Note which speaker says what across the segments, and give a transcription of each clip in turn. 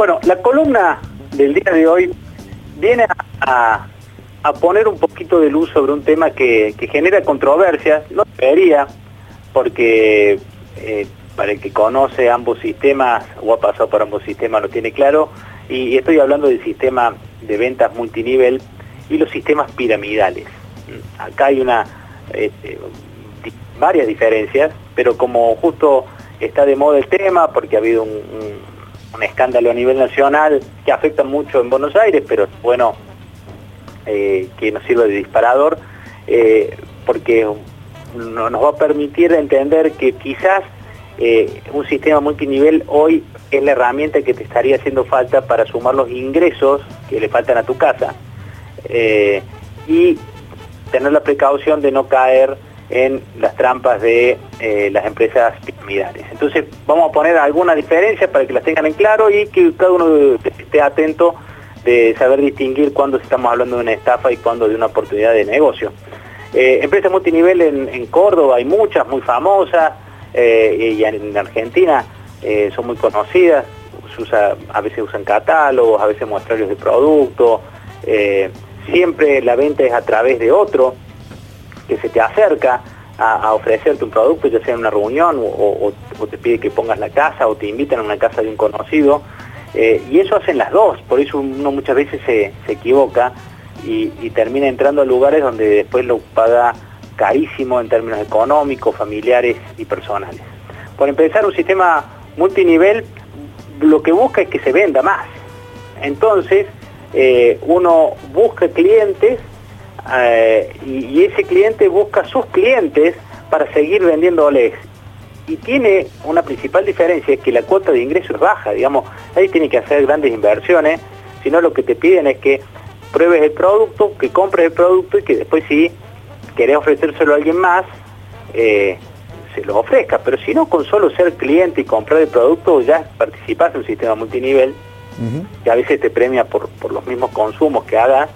Speaker 1: Bueno, la columna del día de hoy viene a, poner un poquito de luz sobre un tema que, genera controversia, no debería, porque eh, para el que conoce ambos sistemas o ha pasado por ambos sistemas lo tiene claro, y, estoy hablando del sistema de ventas multinivel y los sistemas piramidales. Acá hay una este, varias diferencias, pero como justo está de moda el tema, porque ha habido un un escándalo a nivel nacional que afecta mucho en Buenos Aires, pero bueno, eh, que nos sirve de disparador, eh, porque nos va a permitir entender que quizás eh, un sistema multinivel hoy es la herramienta que te estaría haciendo falta para sumar los ingresos que le faltan a tu casa y tener la precaución de no caer en las trampas de eh, las empresas piramidales. Entonces vamos a poner alguna diferencia para que las tengan en claro y que cada uno esté atento de saber distinguir cuándo estamos hablando de una estafa y cuándo de una oportunidad de negocio. Eh, empresas multinivel en, Córdoba hay muchas, muy famosas, eh, y en Argentina son muy conocidas, a veces usan catálogos, a veces muestrarios de productos, siempre la venta es a través de otro, que se te acerca a, ofrecerte un producto, ya sea en una reunión o, te pide que pongas la casa o te invitan a una casa de un conocido. Eh, y eso hacen las dos, por eso uno muchas veces se, equivoca y, termina entrando a lugares donde después lo paga carísimo en términos económicos, familiares y personales. Por empezar, un sistema multinivel lo que busca es que se venda más. Entonces, eh, uno busca clientes eh, y, ese cliente busca sus clientes para seguir vendiéndoles. Y tiene una principal diferencia, es que la cuota de ingreso es baja, digamos, ahí tiene que hacer grandes inversiones, sino lo que te piden es que pruebes el producto, que compres el producto y que después si querés ofrecérselo a alguien más, eh, se lo ofrezca. Pero si no, con solo ser cliente y comprar el producto, ya participas en un sistema multinivel, que a veces te premia por, por los mismos consumos que hagas,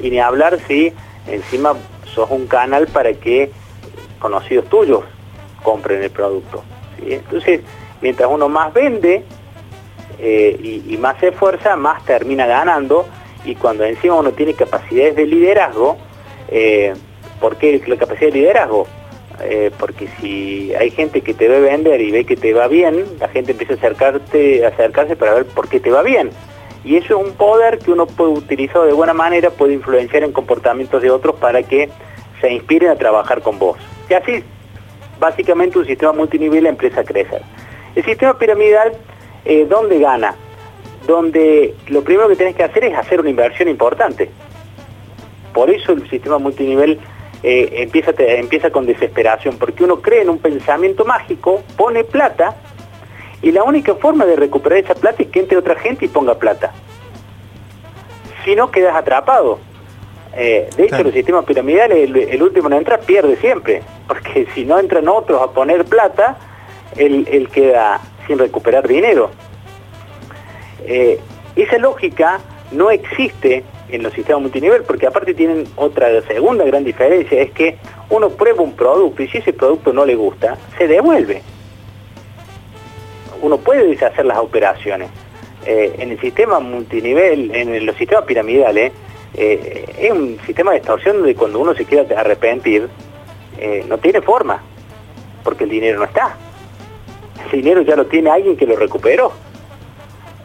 Speaker 1: y ni hablar si encima sos un canal para que conocidos tuyos compren el producto. Entonces, mientras uno más vende eh, y, más se esfuerza, más termina ganando y cuando encima uno tiene capacidades de liderazgo, eh, ¿por qué la capacidad de liderazgo? Eh, porque si hay gente que te ve vender y ve que te va bien, la gente empieza a, acercarte, a acercarse para ver por qué te va bien. Y eso es un poder que uno puede utilizar de buena manera, puede influenciar en comportamientos de otros para que se inspiren a trabajar con vos. Y así, básicamente un sistema multinivel empieza a crecer. El sistema piramidal, eh, ¿dónde gana? Donde lo primero que tenés que hacer es hacer una inversión importante. Por eso el sistema multinivel eh, empieza, empieza con desesperación, porque uno cree en un pensamiento mágico, pone plata y la única forma de recuperar esa plata es que entre otra gente y ponga plata. Si no, quedas atrapado. Eh, de hecho, el sistema piramidal, el, último en entrar pierde siempre, porque si no entran otros a poner plata, él, queda sin recuperar dinero. Eh, esa lógica no existe en los sistemas multinivel, porque aparte tienen otra segunda gran diferencia, es que uno prueba un producto y si ese producto no le gusta, se devuelve uno puede deshacer las operaciones. Eh, en el sistema multinivel, en los sistemas piramidales, eh, es un sistema de extorsión donde cuando uno se quiera arrepentir, eh, no tiene forma, porque el dinero no está. El dinero ya lo tiene alguien que lo recuperó.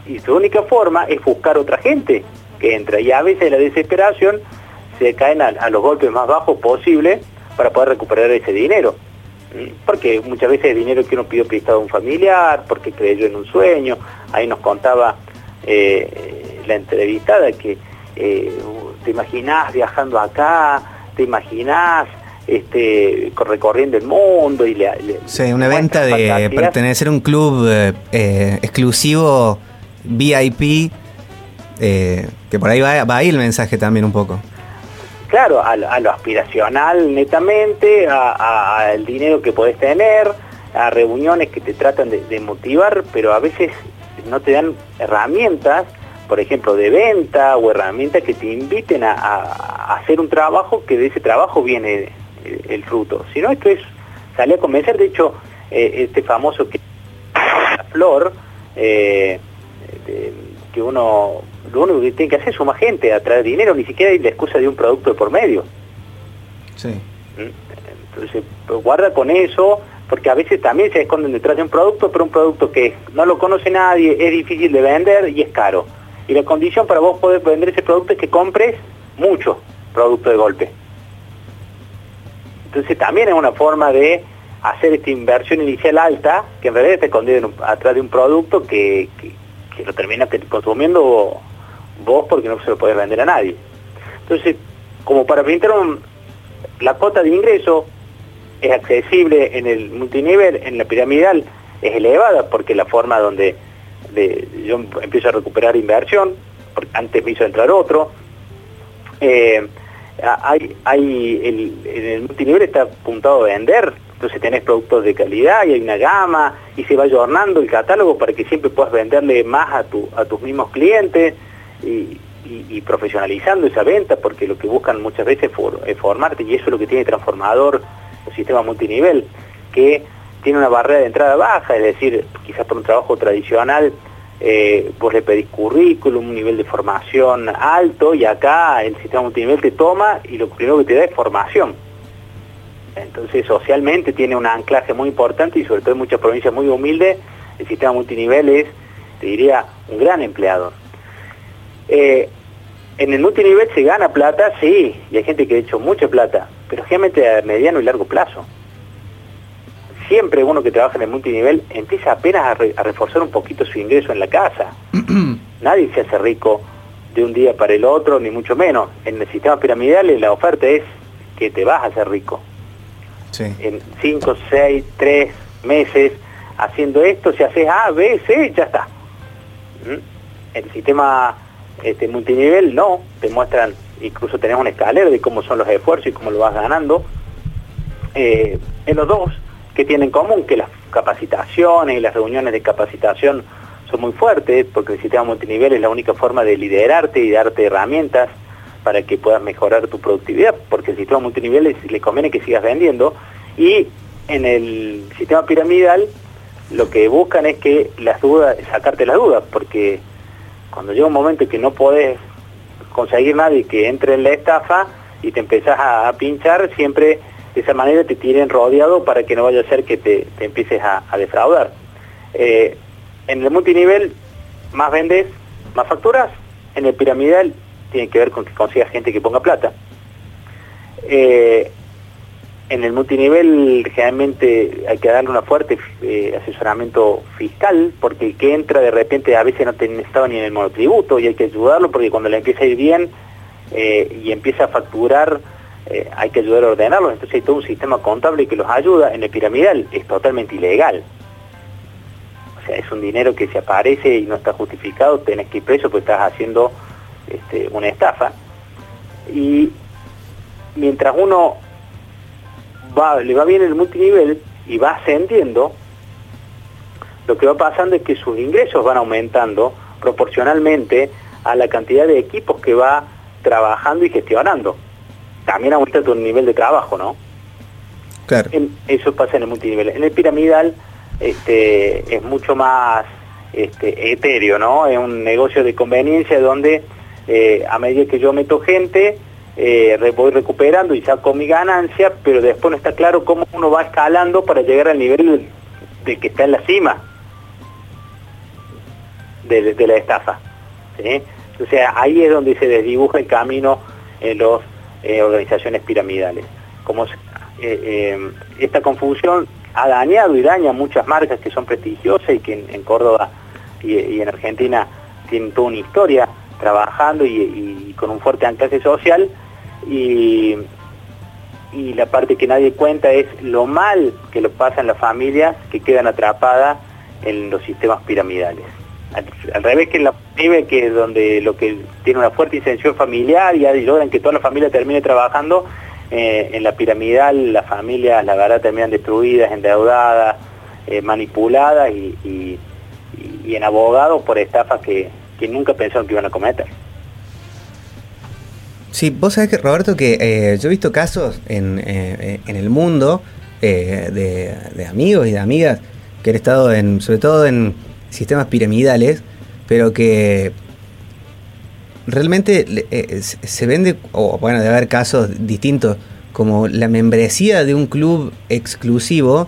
Speaker 1: Y su única forma es buscar otra gente que entra. Y a veces la desesperación se caen a los golpes más bajos posibles para poder recuperar ese dinero porque muchas veces es dinero que uno pidió prestado a un familiar, porque creyó en un sueño, ahí nos contaba eh, la entrevistada que eh, te imaginás viajando acá, te imaginás este, recorriendo el mundo y le,
Speaker 2: sí, una venta de pertenecer a un club eh, exclusivo VIP que por ahí va, va ahí el mensaje también un poco
Speaker 1: claro, a, lo aspiracional netamente, al dinero que podés tener, a reuniones que te tratan de, motivar, pero a veces no te dan herramientas, por ejemplo, de venta o herramientas que te inviten a, hacer un trabajo que de ese trabajo viene el, fruto. Si no, esto es salir a convencer, de hecho, eh, este famoso que la flor, eh, que uno, lo único que tiene que hacer es sumar gente, a traer dinero, ni siquiera hay la excusa de un producto de por medio.
Speaker 2: Sí.
Speaker 1: Entonces, pues, guarda con eso, porque a veces también se esconden detrás de un producto, pero un producto que no lo conoce nadie, es difícil de vender y es caro. Y la condición para vos poder vender ese producto es que compres mucho producto de golpe. Entonces también es una forma de hacer esta inversión inicial alta, que en realidad te escondido atrás de un producto que, que, lo terminas consumiendo vos porque no se lo podés vender a nadie. Entonces, como para pintar la cuota de ingreso es accesible en el multinivel, en la piramidal es elevada porque la forma donde yo empiezo a recuperar inversión, porque antes me hizo entrar otro, eh, hay, hay el, el multinivel está apuntado a vender, entonces tenés productos de calidad y hay una gama y se va adornando el catálogo para que siempre puedas venderle más a, tu, a tus mismos clientes y, profesionalizando esa venta porque lo que buscan muchas veces es formarte y eso es lo que tiene transformador el sistema multinivel que tiene una barrera de entrada baja, es decir, quizás por un trabajo tradicional eh, vos le pedís currículum, un nivel de formación alto y acá el sistema multinivel te toma y lo primero que te da es formación. Entonces socialmente tiene un anclaje muy importante y sobre todo en muchas provincias muy humildes el sistema multinivel es, te diría, un gran empleado. Eh, en el multinivel se gana plata, sí, y hay gente que ha hecho mucha plata, pero generalmente a mediano y largo plazo siempre uno que trabaja en el multinivel empieza apenas a, reforzar un poquito su ingreso en la casa. Nadie se hace rico de un día para el otro, ni mucho menos. En el sistema piramidal la oferta es que te vas a hacer rico. En 5, 6, 3 meses haciendo esto, si haces A, B, C, ya está. ¿Mm? El sistema este, multinivel no, te muestran, incluso tenemos un escalero de cómo son los esfuerzos y cómo lo vas ganando. Eh, en los dos que tienen en común? Que las capacitaciones y las reuniones de capacitación son muy fuertes, porque el sistema multinivel es la única forma de liderarte y darte herramientas para que puedas mejorar tu productividad, porque el sistema multinivel le conviene que sigas vendiendo, y en el sistema piramidal lo que buscan es que las dudas, sacarte las dudas, porque cuando llega un momento en que no podés conseguir nadie que entre en la estafa y te empezás a pinchar, siempre de esa manera te tienen rodeado para que no vaya a ser que te, empieces a, defraudar. Eh, en el multinivel, más vendes, más facturas. En el piramidal, tiene que ver con que consigas gente que ponga plata. Eh, en el multinivel generalmente hay que darle una fuerte eh, asesoramiento fiscal, porque el que entra de repente a veces no estaba ni en el monotributo y hay que ayudarlo porque cuando le empieza a ir bien y empieza a facturar eh, hay que ayudar a ordenarlos, entonces hay todo un sistema contable que los ayuda. En el piramidal es totalmente ilegal. O sea, es un dinero que se aparece y no está justificado, tenés que ir preso porque estás haciendo este, una estafa. Y mientras uno va, le va bien el multinivel y va ascendiendo, lo que va pasando es que sus ingresos van aumentando proporcionalmente a la cantidad de equipos que va trabajando y gestionando también aumenta tu nivel de trabajo, ¿no?
Speaker 2: Claro.
Speaker 1: eso pasa en el multinivel. En el piramidal este, es mucho más este, etéreo, ¿no? Es un negocio de conveniencia donde eh, a medida que yo meto gente, eh, voy recuperando y saco mi ganancia, pero después no está claro cómo uno va escalando para llegar al nivel de, que está en la cima de, la estafa. O sea, ahí es donde se desdibuja el camino en los eh, organizaciones piramidales. Como eh, esta confusión ha dañado y daña muchas marcas que son prestigiosas y que en, Córdoba y, en Argentina tienen toda una historia trabajando y, con un fuerte anclaje social y, y la parte que nadie cuenta es lo mal que lo pasan las familias que quedan atrapadas en los sistemas piramidales al, revés que en la PIB, que es donde lo que tiene una fuerte intención familiar y logran que toda la familia termine trabajando, eh, en la piramidal las familias, la verdad, terminan destruidas, endeudadas, eh, manipuladas y, en abogados por estafas que, nunca pensaron que iban a cometer.
Speaker 2: Sí, vos sabés que, Roberto, que eh, yo he visto casos en, el mundo de, de amigos y de amigas que han estado en, sobre todo en sistemas piramidales, pero que realmente eh, se vende, o bueno, debe haber casos distintos, como la membresía de un club exclusivo,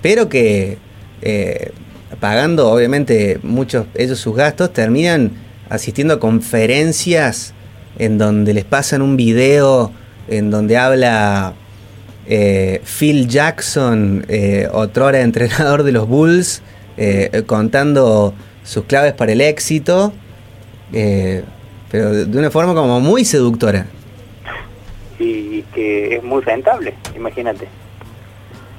Speaker 2: pero que eh, pagando obviamente muchos ellos sus gastos, terminan asistiendo a conferencias en donde les pasan un video en donde habla eh, Phil Jackson, eh, otrora entrenador de los Bulls, eh, contando sus claves para el éxito, pero de una forma como muy seductora.
Speaker 1: Y que es muy rentable, imagínate.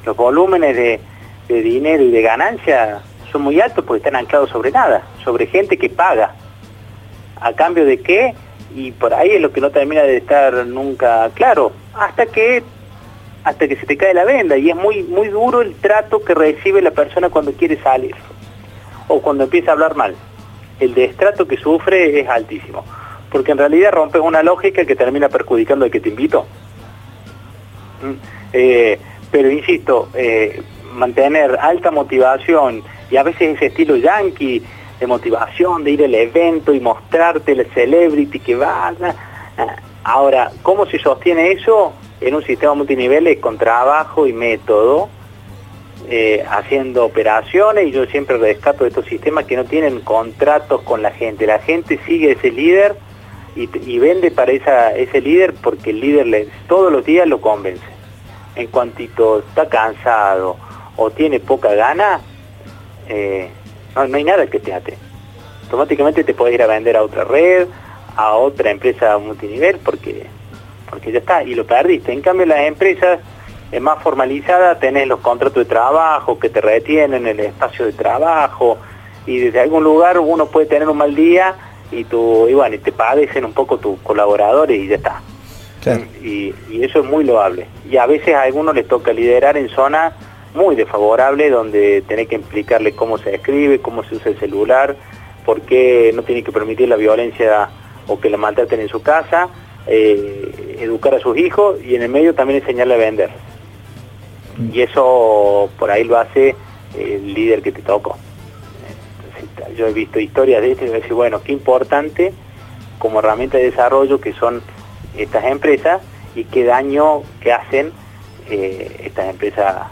Speaker 1: Los volúmenes de, de dinero y de ganancia son muy altos porque están anclados sobre nada, sobre gente que paga. ¿A cambio de qué? Y por ahí es lo que no termina de estar nunca claro, hasta que hasta que se te cae la venda y es muy muy duro el trato que recibe la persona cuando quiere salir o cuando empieza a hablar mal. El destrato que sufre es altísimo, porque en realidad rompes una lógica que termina perjudicando al que te invito. ¿Mm? Eh, pero insisto, eh, mantener alta motivación y a veces ese estilo yankee de motivación, de ir al evento y mostrarte el celebrity que va. Ahora, ¿cómo se sostiene eso? En un sistema multiniveles con trabajo y método, eh, haciendo operaciones, y yo siempre rescato de estos sistemas que no tienen contratos con la gente. La gente sigue ese líder y, vende para esa, ese líder porque el líder les, todos los días lo convence. En cuantito está cansado o tiene poca gana, eh, no, hay nada que te ate. Automáticamente te puedes ir a vender a otra red, a otra empresa multinivel, porque, porque ya está, y lo perdiste. En cambio las empresas es más formalizadas, tenés los contratos de trabajo que te retienen el espacio de trabajo, y desde algún lugar uno puede tener un mal día y tu, y bueno, y te padecen un poco tus colaboradores y ya está. Y, y, eso es muy loable. Y a veces a algunos les toca liderar en zonas muy desfavorable donde tenés que explicarle cómo se escribe, cómo se usa el celular, por qué no tiene que permitir la violencia o que la maltraten en su casa, eh, educar a sus hijos y en el medio también enseñarle a vender. Mm. Y eso por ahí lo hace el líder que te tocó. Yo he visto historias de esto y decir, bueno, qué importante como herramienta de desarrollo que son estas empresas y qué daño que hacen eh, estas empresas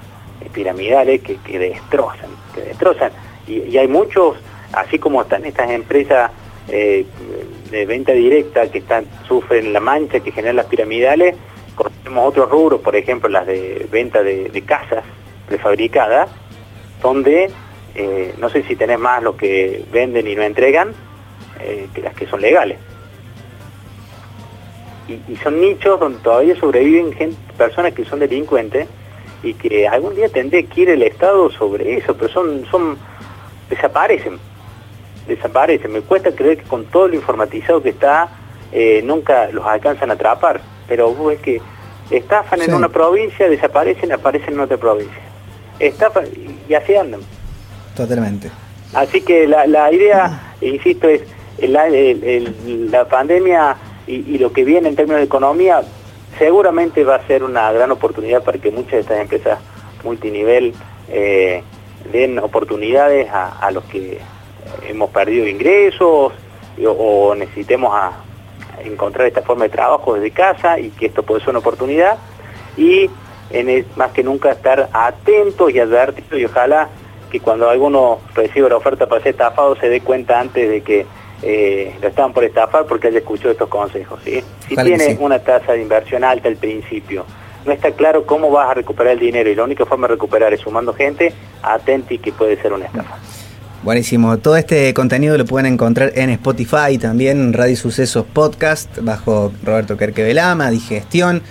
Speaker 1: piramidales que, destrozan, que destrozan. Y, hay muchos, así como están estas empresas eh, de venta directa que están sufren la mancha que generan las piramidales, conocemos otros rubros, por ejemplo las de venta de, casas prefabricadas, donde eh, no sé si tenés más lo que venden y no entregan eh, que las que son legales. Y, son nichos donde todavía sobreviven personas que son delincuentes y que algún día tendría que ir el Estado sobre eso, pero son, son, desaparecen, desaparecen. Me cuesta creer que con todo lo informatizado que está, eh, nunca los alcanzan a atrapar, pero es que estafan en una provincia, desaparecen, aparecen en otra provincia. Estafan y así andan.
Speaker 2: Totalmente.
Speaker 1: Así que la, la idea, insisto, es la pandemia y, y, lo que viene en términos de economía seguramente va a ser una gran oportunidad para que muchas de estas empresas multinivel eh, den oportunidades a, los que hemos perdido ingresos o, necesitemos encontrar esta forma de trabajo desde casa y que esto puede ser una oportunidad. Y en más que nunca estar atentos y advertidos y ojalá que cuando alguno reciba la oferta para ser estafado se dé cuenta antes de que eh, lo estaban por estafar porque él escuchó estos consejos. ¿sí? Si tiene una tasa de inversión alta al principio, no está claro cómo vas a recuperar el dinero y la única forma de recuperar es sumando gente, atenti que puede ser una estafa.
Speaker 2: Buenísimo. Todo este contenido lo pueden encontrar en Spotify, también Radio Sucesos Podcast, bajo Roberto Velama, Digestión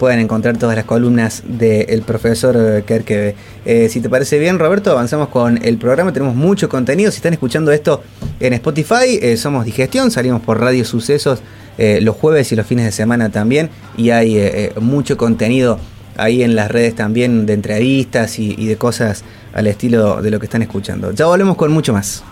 Speaker 2: pueden encontrar todas las columnas del profesor Kerkebe. Eh, si te parece bien, Roberto, avanzamos con el programa. Tenemos mucho contenido. Si están escuchando esto en Spotify, eh, somos Digestión, salimos por Radio Sucesos eh, los jueves y los fines de semana también. Y hay mucho contenido ahí en las redes también de entrevistas y de cosas al estilo de lo que están escuchando. Ya volvemos con mucho más.